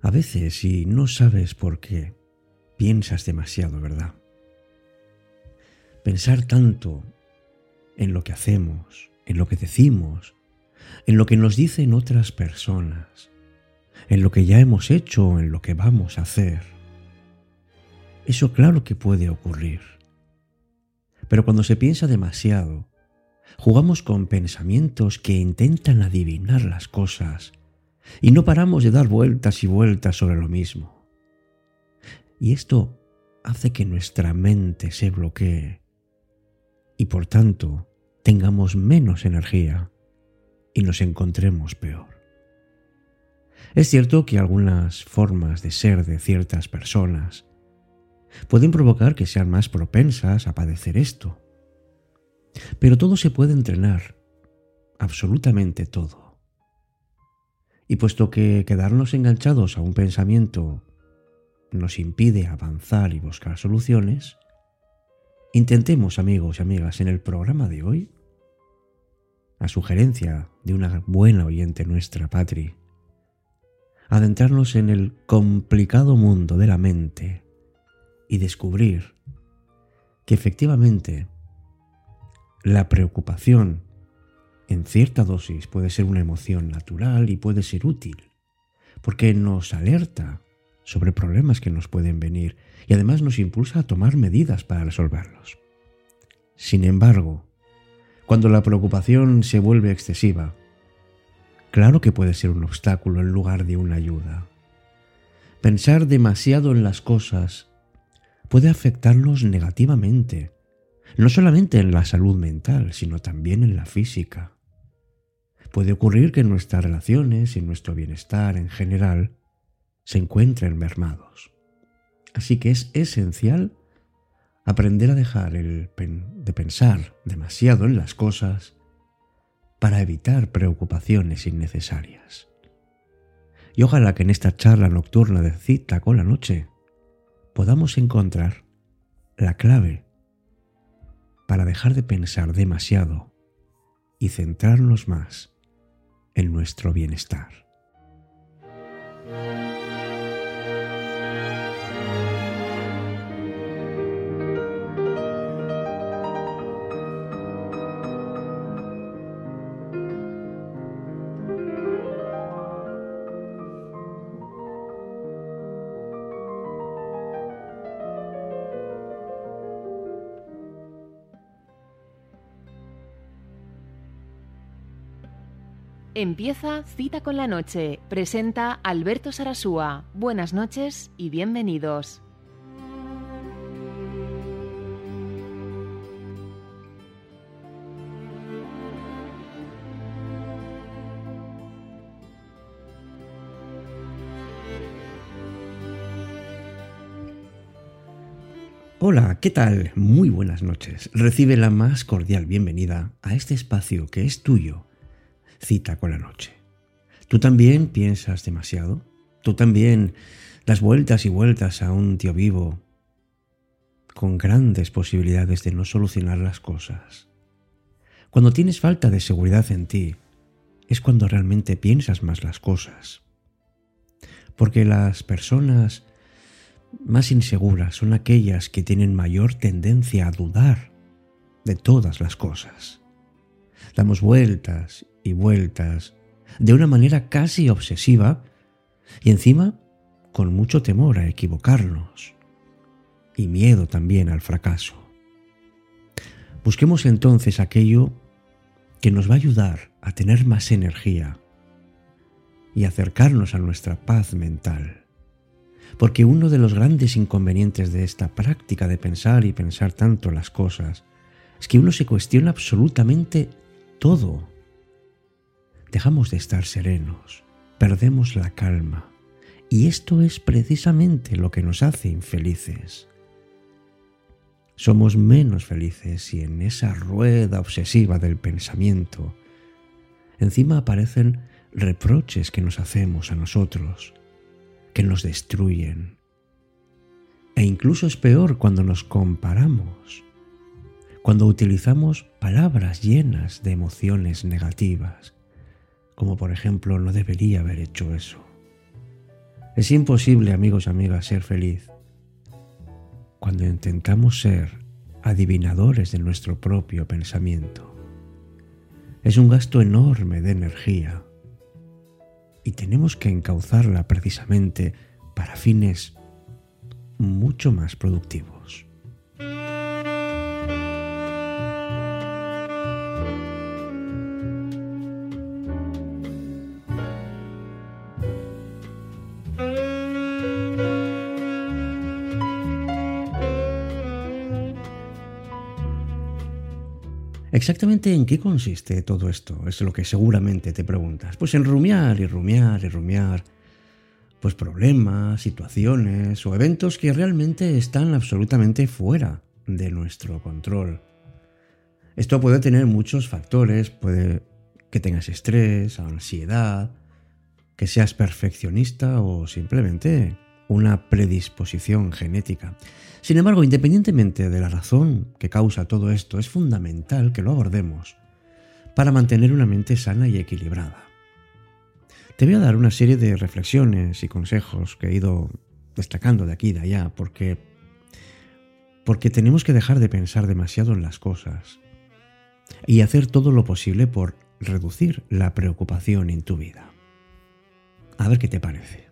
A veces, si no sabes por qué, piensas demasiado, ¿verdad? Pensar tanto en lo que hacemos, en lo que decimos, en lo que nos dicen otras personas, en lo que ya hemos hecho en lo que vamos a hacer. Eso claro que puede ocurrir. Pero cuando se piensa demasiado, jugamos con pensamientos que intentan adivinar las cosas y no paramos de dar vueltas y vueltas sobre lo mismo. Y esto hace que nuestra mente se bloquee y por tanto tengamos menos energía y nos encontremos peor. Es cierto que algunas formas de ser de ciertas personas pueden provocar que sean más propensas a padecer esto. Pero todo se puede entrenar, absolutamente todo. Y puesto que quedarnos enganchados a un pensamiento nos impide avanzar y buscar soluciones, intentemos amigos y amigas en el programa de hoy, a sugerencia de una buena oyente nuestra, Patri, adentrarnos en el complicado mundo de la mente y descubrir que efectivamente la preocupación en cierta dosis puede ser una emoción natural y puede ser útil, porque nos alerta sobre problemas que nos pueden venir y además nos impulsa a tomar medidas para resolverlos. Sin embargo, cuando la preocupación se vuelve excesiva, claro que puede ser un obstáculo en lugar de una ayuda. Pensar demasiado en las cosas puede afectarnos negativamente, no solamente en la salud mental, sino también en la física. Puede ocurrir que nuestras relaciones y nuestro bienestar en general se encuentren mermados. Así que es esencial aprender a dejar el de pensar demasiado en las cosas para evitar preocupaciones innecesarias. Y ojalá que en esta charla nocturna de cita con la noche podamos encontrar la clave para dejar de pensar demasiado y centrarnos más en nuestro bienestar. Empieza Cita con la Noche. Presenta Alberto Sarasúa. Buenas noches y bienvenidos. Hola, ¿qué tal? Muy buenas noches. Recibe la más cordial bienvenida a este espacio que es tuyo cita con la noche. ¿Tú también piensas demasiado? ¿Tú también das vueltas y vueltas a un tío vivo con grandes posibilidades de no solucionar las cosas? Cuando tienes falta de seguridad en ti, es cuando realmente piensas más las cosas. Porque las personas más inseguras son aquellas que tienen mayor tendencia a dudar de todas las cosas. Damos vueltas y vueltas de una manera casi obsesiva y encima con mucho temor a equivocarnos y miedo también al fracaso. Busquemos entonces aquello que nos va a ayudar a tener más energía y acercarnos a nuestra paz mental. Porque uno de los grandes inconvenientes de esta práctica de pensar y pensar tanto las cosas es que uno se cuestiona absolutamente todo. Dejamos de estar serenos, perdemos la calma, y esto es precisamente lo que nos hace infelices. Somos menos felices si en esa rueda obsesiva del pensamiento encima aparecen reproches que nos hacemos a nosotros, que nos destruyen. E incluso es peor cuando nos comparamos cuando utilizamos palabras llenas de emociones negativas, como por ejemplo no debería haber hecho eso. Es imposible, amigos y amigas, ser feliz cuando intentamos ser adivinadores de nuestro propio pensamiento. Es un gasto enorme de energía y tenemos que encauzarla precisamente para fines mucho más productivos. Exactamente en qué consiste todo esto, es lo que seguramente te preguntas. Pues en rumiar y rumiar y rumiar, pues problemas, situaciones o eventos que realmente están absolutamente fuera de nuestro control. Esto puede tener muchos factores, puede que tengas estrés, ansiedad, que seas perfeccionista o simplemente una predisposición genética. Sin embargo, independientemente de la razón que causa todo esto, es fundamental que lo abordemos para mantener una mente sana y equilibrada. Te voy a dar una serie de reflexiones y consejos que he ido destacando de aquí y de allá, porque, porque tenemos que dejar de pensar demasiado en las cosas y hacer todo lo posible por reducir la preocupación en tu vida. A ver qué te parece.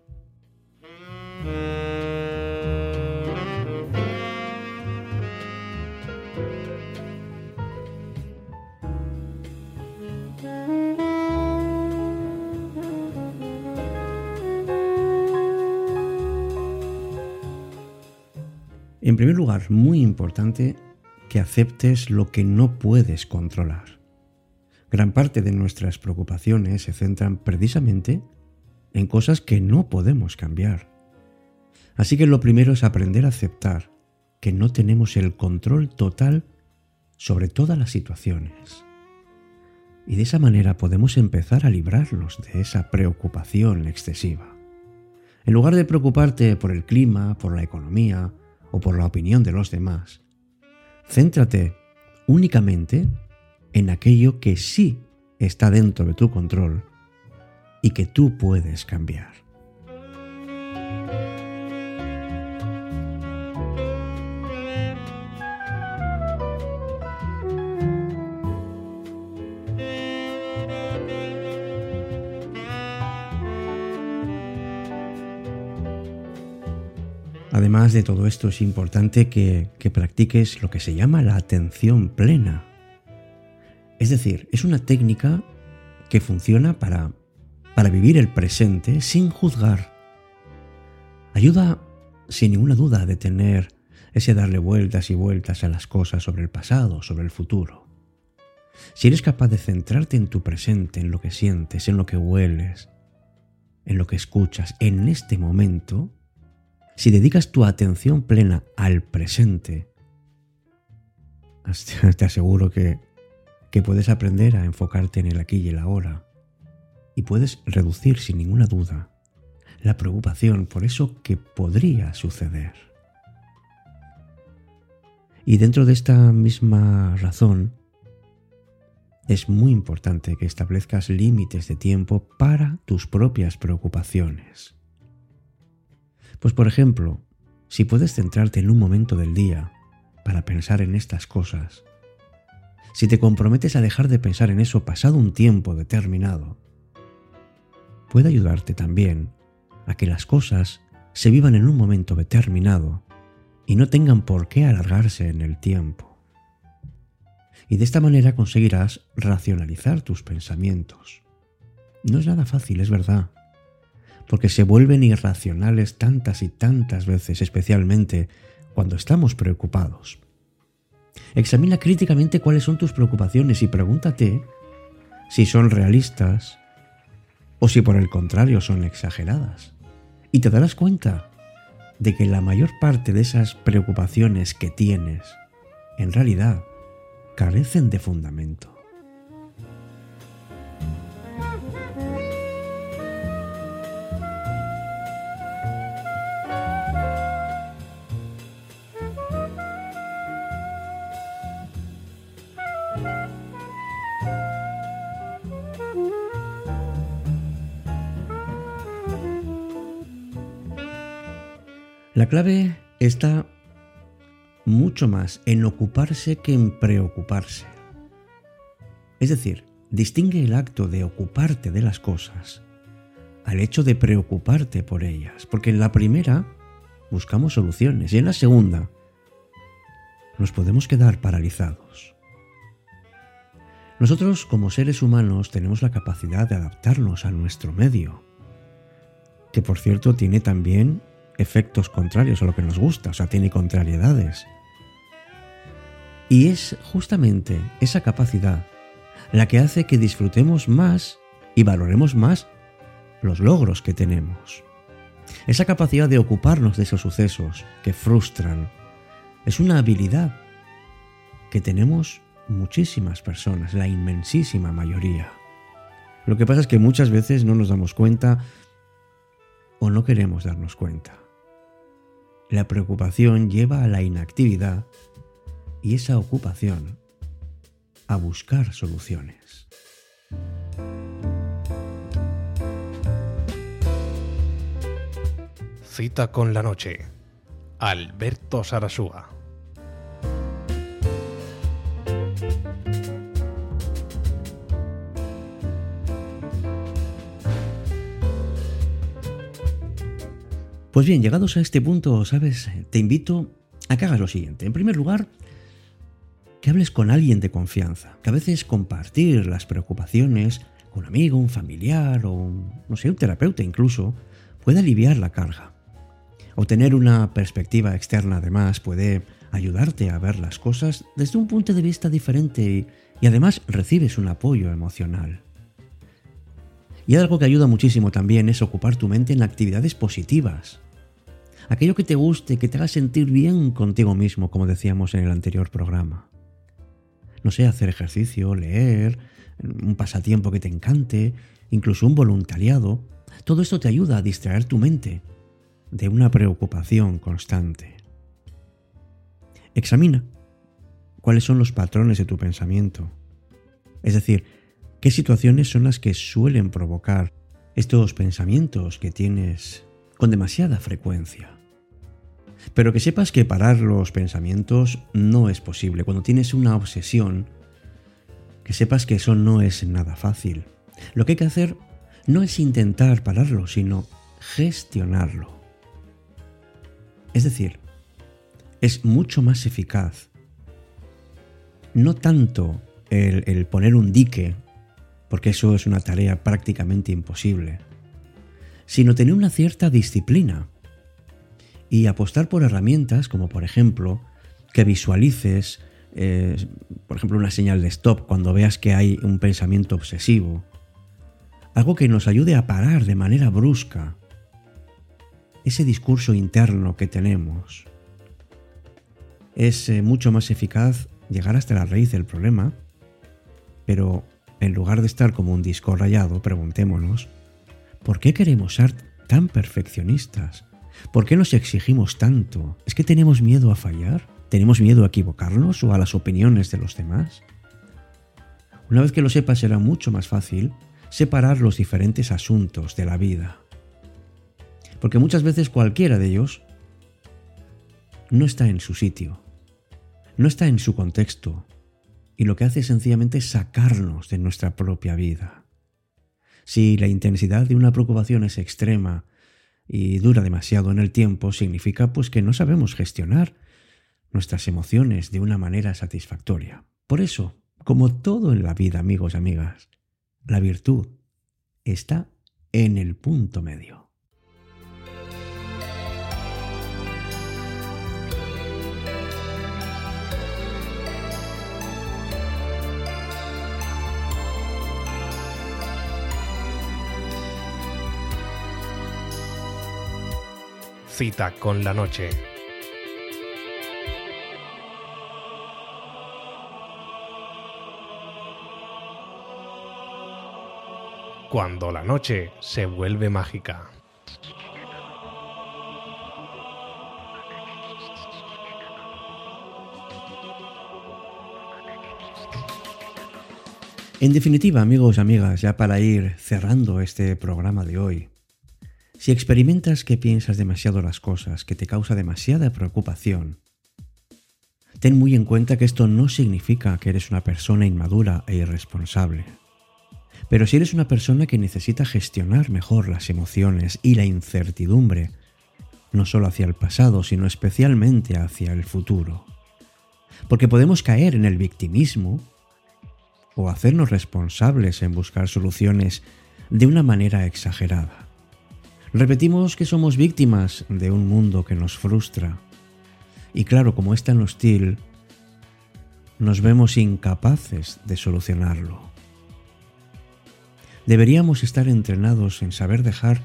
En primer lugar, muy importante que aceptes lo que no puedes controlar. Gran parte de nuestras preocupaciones se centran precisamente en cosas que no podemos cambiar. Así que lo primero es aprender a aceptar que no tenemos el control total sobre todas las situaciones. Y de esa manera podemos empezar a librarnos de esa preocupación excesiva. En lugar de preocuparte por el clima, por la economía o por la opinión de los demás, céntrate únicamente en aquello que sí está dentro de tu control y que tú puedes cambiar. Además de todo esto es importante que, practiques lo que se llama la atención plena. Es decir, es una técnica que funciona para, para vivir el presente sin juzgar. Ayuda sin ninguna duda a detener ese darle vueltas y vueltas a las cosas sobre el pasado, sobre el futuro. Si eres capaz de centrarte en tu presente, en lo que sientes, en lo que hueles, en lo que escuchas, en este momento, si dedicas tu atención plena al presente, te aseguro que, que puedes aprender a enfocarte en el aquí y el ahora y puedes reducir sin ninguna duda la preocupación por eso que podría suceder. Y dentro de esta misma razón, es muy importante que establezcas límites de tiempo para tus propias preocupaciones. Pues por ejemplo, si puedes centrarte en un momento del día para pensar en estas cosas, si te comprometes a dejar de pensar en eso pasado un tiempo determinado, puede ayudarte también a que las cosas se vivan en un momento determinado y no tengan por qué alargarse en el tiempo. Y de esta manera conseguirás racionalizar tus pensamientos. No es nada fácil, es verdad, porque se vuelven irracionales tantas y tantas veces, especialmente cuando estamos preocupados. Examina críticamente cuáles son tus preocupaciones y pregúntate si son realistas o si por el contrario son exageradas. Y te darás cuenta de que la mayor parte de esas preocupaciones que tienes en realidad carecen de fundamento. La clave está mucho más en ocuparse que en preocuparse. Es decir, distingue el acto de ocuparte de las cosas al hecho de preocuparte por ellas, porque en la primera buscamos soluciones y en la segunda nos podemos quedar paralizados. Nosotros como seres humanos tenemos la capacidad de adaptarnos a nuestro medio, que por cierto tiene también efectos contrarios a lo que nos gusta, o sea, tiene contrariedades. Y es justamente esa capacidad la que hace que disfrutemos más y valoremos más los logros que tenemos. Esa capacidad de ocuparnos de esos sucesos que frustran es una habilidad que tenemos muchísimas personas, la inmensísima mayoría. Lo que pasa es que muchas veces no nos damos cuenta o no queremos darnos cuenta. La preocupación lleva a la inactividad y esa ocupación a buscar soluciones. Cita con la noche. Alberto Sarasúa. Pues bien, llegados a este punto, ¿sabes? Te invito a que hagas lo siguiente. En primer lugar, que hables con alguien de confianza, que a veces compartir las preocupaciones con un amigo, un familiar o, un, no sé, un terapeuta incluso, puede aliviar la carga. O tener una perspectiva externa además puede ayudarte a ver las cosas desde un punto de vista diferente y, y además recibes un apoyo emocional. Y algo que ayuda muchísimo también es ocupar tu mente en actividades positivas. Aquello que te guste, que te haga sentir bien contigo mismo, como decíamos en el anterior programa. No sé, hacer ejercicio, leer, un pasatiempo que te encante, incluso un voluntariado. Todo esto te ayuda a distraer tu mente de una preocupación constante. Examina cuáles son los patrones de tu pensamiento. Es decir, qué situaciones son las que suelen provocar estos pensamientos que tienes con demasiada frecuencia. Pero que sepas que parar los pensamientos no es posible. Cuando tienes una obsesión, que sepas que eso no es nada fácil. Lo que hay que hacer no es intentar pararlo, sino gestionarlo. Es decir, es mucho más eficaz no tanto el, el, poner un dique, porque eso es una tarea prácticamente imposible, sino tener una cierta disciplina y apostar por herramientas como por ejemplo que visualices, eh, por ejemplo, una señal de stop cuando veas que hay un pensamiento obsesivo. Algo que nos ayude a parar de manera brusca ese discurso interno que tenemos. Es eh, mucho más eficaz llegar hasta la raíz del problema, pero en lugar de estar como un disco rayado, preguntémonos, ¿por qué queremos ser tan perfeccionistas? ¿Por qué nos exigimos tanto? ¿Es que tenemos miedo a fallar? ¿Tenemos miedo a equivocarnos o a las opiniones de los demás? Una vez que lo sepas será mucho más fácil separar los diferentes asuntos de la vida. Porque muchas veces cualquiera de ellos no está en su sitio, no está en su contexto, y lo que hace es sencillamente sacarnos de nuestra propia vida. Si la intensidad de una preocupación es extrema y dura demasiado en el tiempo, significa pues que no sabemos gestionar nuestras emociones de una manera satisfactoria. Por eso, como todo en la vida, amigos y amigas, la virtud está en el punto medio. Cita con la noche. Cuando la noche se vuelve mágica. En definitiva, amigos y amigas, ya para ir cerrando este programa de hoy, Si experimentas que piensas demasiado las cosas, que te causa demasiada preocupación, ten muy en cuenta que esto no significa que eres una persona inmadura e irresponsable. Pero si eres una persona que necesita gestionar mejor las emociones y la incertidumbre, no solo hacia el pasado, sino especialmente hacia el futuro. Porque podemos caer en el victimismo o hacernos responsables en buscar soluciones de una manera exagerada. Repetimos que somos víctimas de un mundo que nos frustra. Y claro, como es tan hostil, nos vemos incapaces de solucionarlo. Deberíamos estar entrenados en saber dejar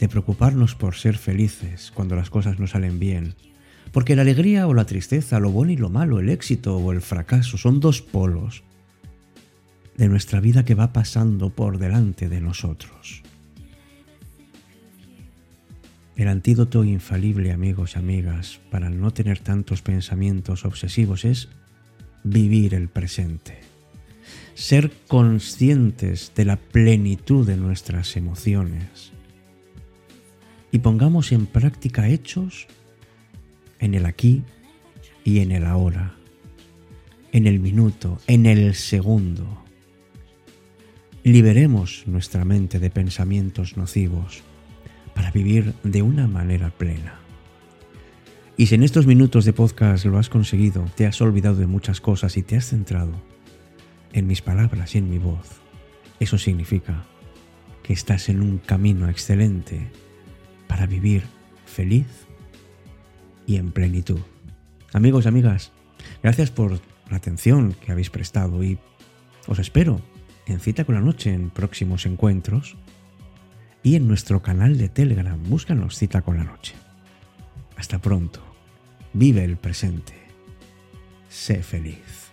de preocuparnos por ser felices cuando las cosas no salen bien. Porque la alegría o la tristeza, lo bueno y lo malo, el éxito o el fracaso son dos polos de nuestra vida que va pasando por delante de nosotros. El antídoto infalible, amigos y amigas, para no tener tantos pensamientos obsesivos es vivir el presente. Ser conscientes de la plenitud de nuestras emociones. Y pongamos en práctica hechos en el aquí y en el ahora, en el minuto, en el segundo liberemos nuestra mente de pensamientos nocivos para vivir de una manera plena. Y si en estos minutos de podcast lo has conseguido, te has olvidado de muchas cosas y te has centrado en mis palabras y en mi voz, eso significa que estás en un camino excelente para vivir feliz y en plenitud. Amigos amigas, gracias por la atención que habéis prestado y os espero en Cita con la Noche en próximos encuentros y en nuestro canal de Telegram. Búscanos Cita con la Noche. Hasta pronto. Vive el presente. Sé feliz.